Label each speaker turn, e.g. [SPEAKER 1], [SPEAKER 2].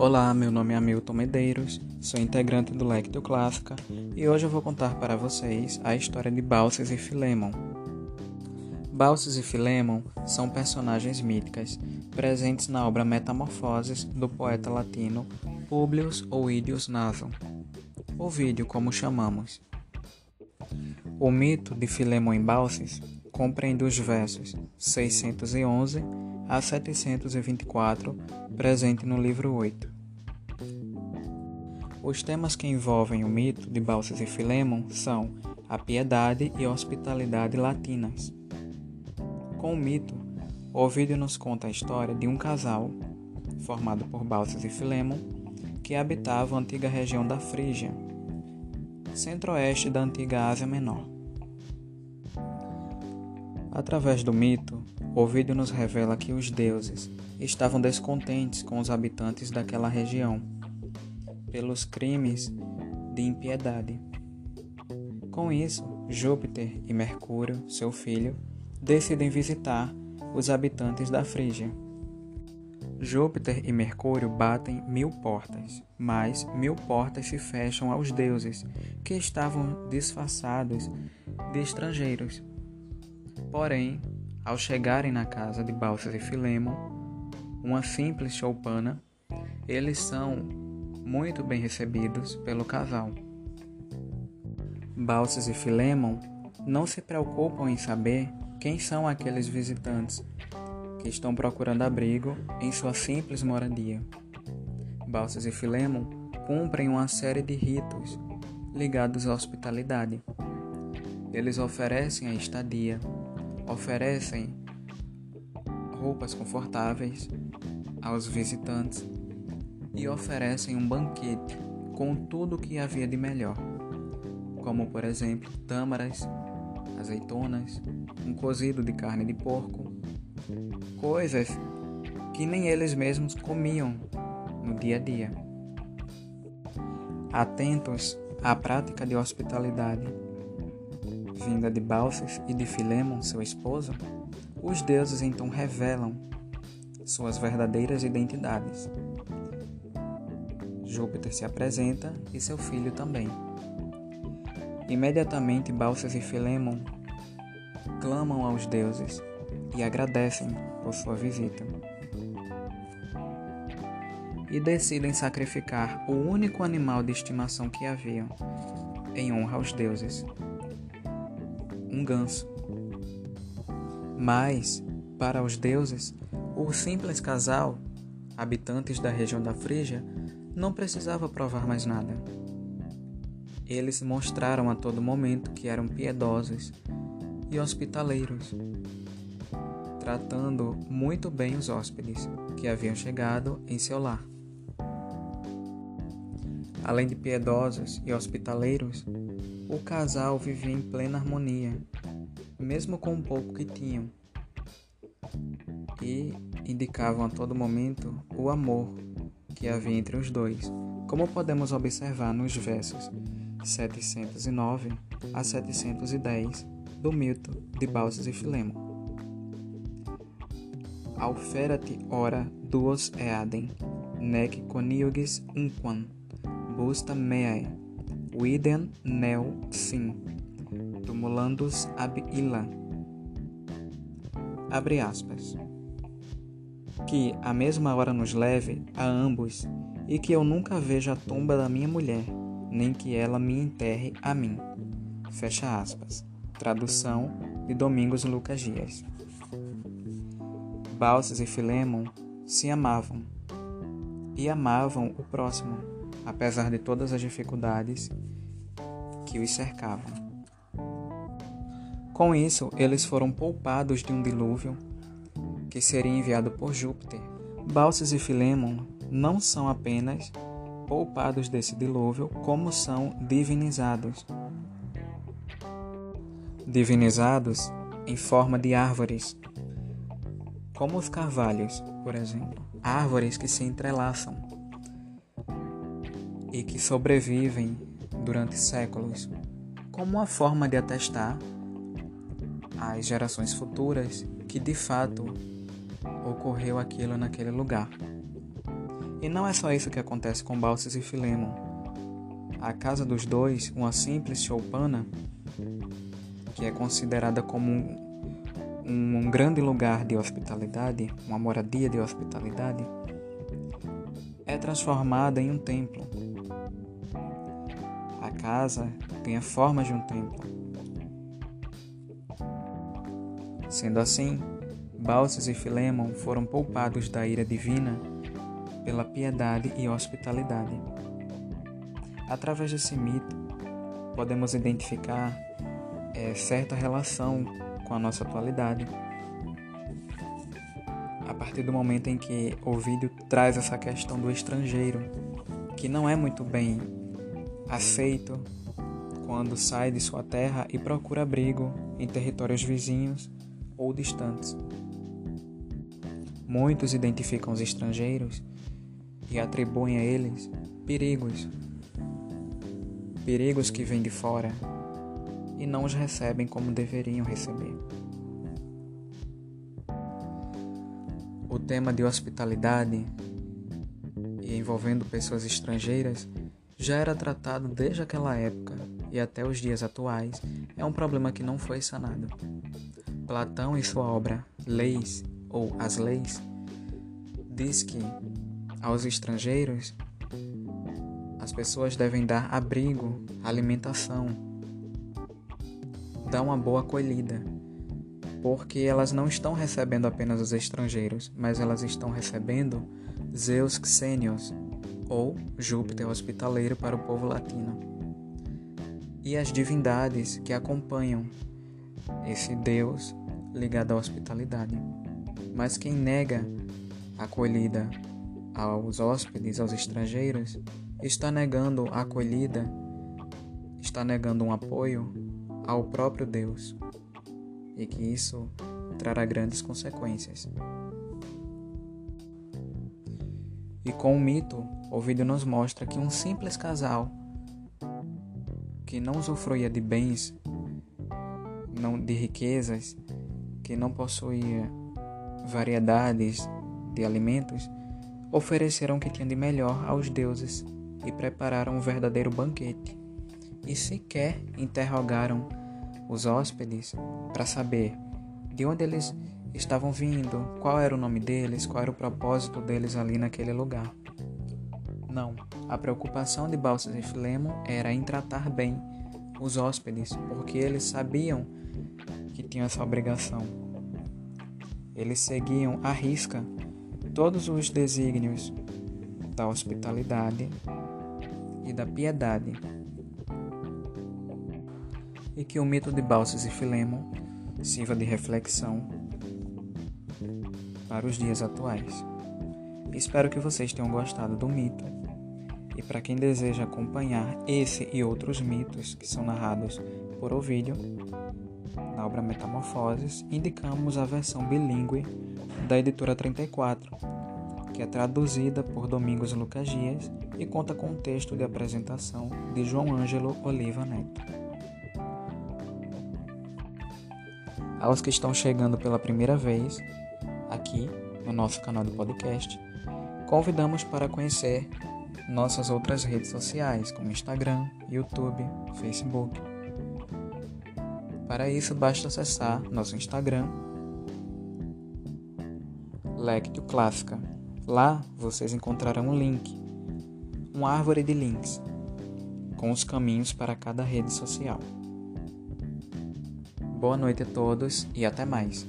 [SPEAKER 1] Olá, meu nome é Hamilton Medeiros, sou integrante do Lectio Clássica e hoje eu vou contar para vocês a história de Balsas e Filemon. Balsas e Filemon são personagens míticas presentes na obra Metamorfoses do poeta latino Publius Ovidius Naso, Ovídio como chamamos. O mito de Filemon em Balsas compreende os versos 611 a 724, presente no livro 8. Os temas que envolvem o mito de Balsas e Filemon são a piedade e a hospitalidade latinas. Com o mito, Ovídio nos conta a história de um casal, formado por Balsas e Filemon, que habitava a antiga região da Frígia, centro-oeste da antiga Ásia Menor. Através do mito, Ovídio nos revela que os deuses estavam descontentes com os habitantes daquela região pelos crimes de impiedade. Com isso, Júpiter e Mercúrio, seu filho, decidem visitar os habitantes da Frígia. Júpiter e Mercúrio batem mil portas, mas mil portas se fecham aos deuses, que estavam disfarçados de estrangeiros Porém, ao chegarem na casa de Balsas e Filemon, uma simples choupana, eles são muito bem recebidos pelo casal. Balsas e Filemon não se preocupam em saber quem são aqueles visitantes que estão procurando abrigo em sua simples moradia. Balsas e Filemon cumprem uma série de ritos ligados à hospitalidade. Eles oferecem a estadia, oferecem roupas confortáveis aos visitantes e oferecem um banquete com tudo o que havia de melhor, como por exemplo tâmaras, azeitonas, um cozido de carne de porco, coisas que nem eles mesmos comiam no dia a dia. Atentos à prática de hospitalidade vinda de Balsas e de Filemon, seu esposo, os deuses então revelam suas verdadeiras identidades. Júpiter se apresenta e seu filho também. Imediatamente Balsas e Filemon clamam aos deuses e agradecem por sua visita. E decidem sacrificar o único animal de estimação que haviam, em honra aos deuses, um ganso. Mas, para os deuses, o simples casal, habitantes da região da Frígia, não precisava provar mais nada. Eles mostraram a todo momento que eram piedosos e hospitaleiros, tratando muito bem os hóspedes que haviam chegado em seu lar. Além de piedosos e hospitaleiros, o casal vivia em plena harmonia, mesmo com o pouco que tinham, e indicavam a todo momento o amor que havia entre os dois, como podemos observar nos versos 709 a 710 do mito de Balsas e Filemo. Auferat ora duos eadem, nec coniuges unquam, busta meae, Widen nel sim, tumulandus ab illa. Abre aspas. Que a mesma hora nos leve a ambos e que eu nunca veja a tumba da minha mulher, nem que ela me enterre a mim. Fecha aspas. Tradução de Domingos Lucas Dias. Balsas e Filemon se amavam e amavam o próximo apesar de todas as dificuldades que os cercavam. Com isso, eles foram poupados de um dilúvio que seria enviado por Júpiter. Balsas e Filemon não são apenas poupados desse dilúvio, como são divinizados. Divinizados em forma de árvores, como os carvalhos, por exemplo, árvores que se entrelaçam e que sobrevivem durante séculos, como uma forma de atestar às gerações futuras que de fato ocorreu aquilo naquele lugar. E não é só isso que acontece com Balsas e Filemon. A casa dos dois, uma simples choupana, que é considerada como um, um grande lugar de hospitalidade, uma moradia de hospitalidade, é transformada em um templo. A casa tem a forma de um templo. Sendo assim, Balsas e Filemon foram poupados da ira divina pela piedade e hospitalidade. Através desse mito, podemos identificar é, certa relação com a nossa atualidade. A partir do momento em que Ovídio traz essa questão do estrangeiro, que não é muito bem aceito quando sai de sua terra e procura abrigo em territórios vizinhos ou distantes. Muitos identificam os estrangeiros e atribuem a eles perigos, perigos que vêm de fora e não os recebem como deveriam receber. O tema de hospitalidade e envolvendo pessoas estrangeiras já era tratado desde aquela época e até os dias atuais é um problema que não foi sanado. Platão, em sua obra Leis ou As Leis, diz que aos estrangeiros as pessoas devem dar abrigo, alimentação, dar uma boa acolhida, porque elas não estão recebendo apenas os estrangeiros, mas elas estão recebendo Zeus Xenios, ou Júpiter hospitaleiro para o povo latino, e as divindades que acompanham esse Deus ligado à hospitalidade. Mas quem nega a acolhida aos hóspedes, aos estrangeiros, está negando a acolhida, está negando um apoio ao próprio Deus e que isso trará grandes consequências. E com o mito, o vídeo nos mostra que um simples casal que não usufruía de bens, não de riquezas, que não possuía variedades de alimentos, ofereceram o que tinham de melhor aos deuses e prepararam um verdadeiro banquete. E sequer interrogaram os hóspedes para saber de onde eles estavam vindo, qual era o nome deles, qual era o propósito deles ali naquele lugar. Não, a preocupação de Balsas e Filemon era em tratar bem os hóspedes, porque eles sabiam que tinham essa obrigação. Eles seguiam à risca todos os desígnios da hospitalidade e da piedade. E que o mito de Balsas e Filemon sirva de reflexão para os dias atuais. Espero que vocês tenham gostado do mito. E para quem deseja acompanhar esse e outros mitos que são narrados por Ovídio, na obra Metamorfoses, indicamos a versão bilíngue da editora 34, que é traduzida por Domingos Lucas Dias e conta com um texto de apresentação de João Ângelo Oliva Neto. Aos que estão chegando pela primeira vez, aqui no nosso canal do podcast, convidamos para conhecer nossas outras redes sociais, como Instagram, YouTube, Facebook. Para isso, basta acessar nosso Instagram, Lectio Clássica. Lá vocês encontrarão um link, uma árvore de links, com os caminhos para cada rede social. Boa noite a todos e até mais.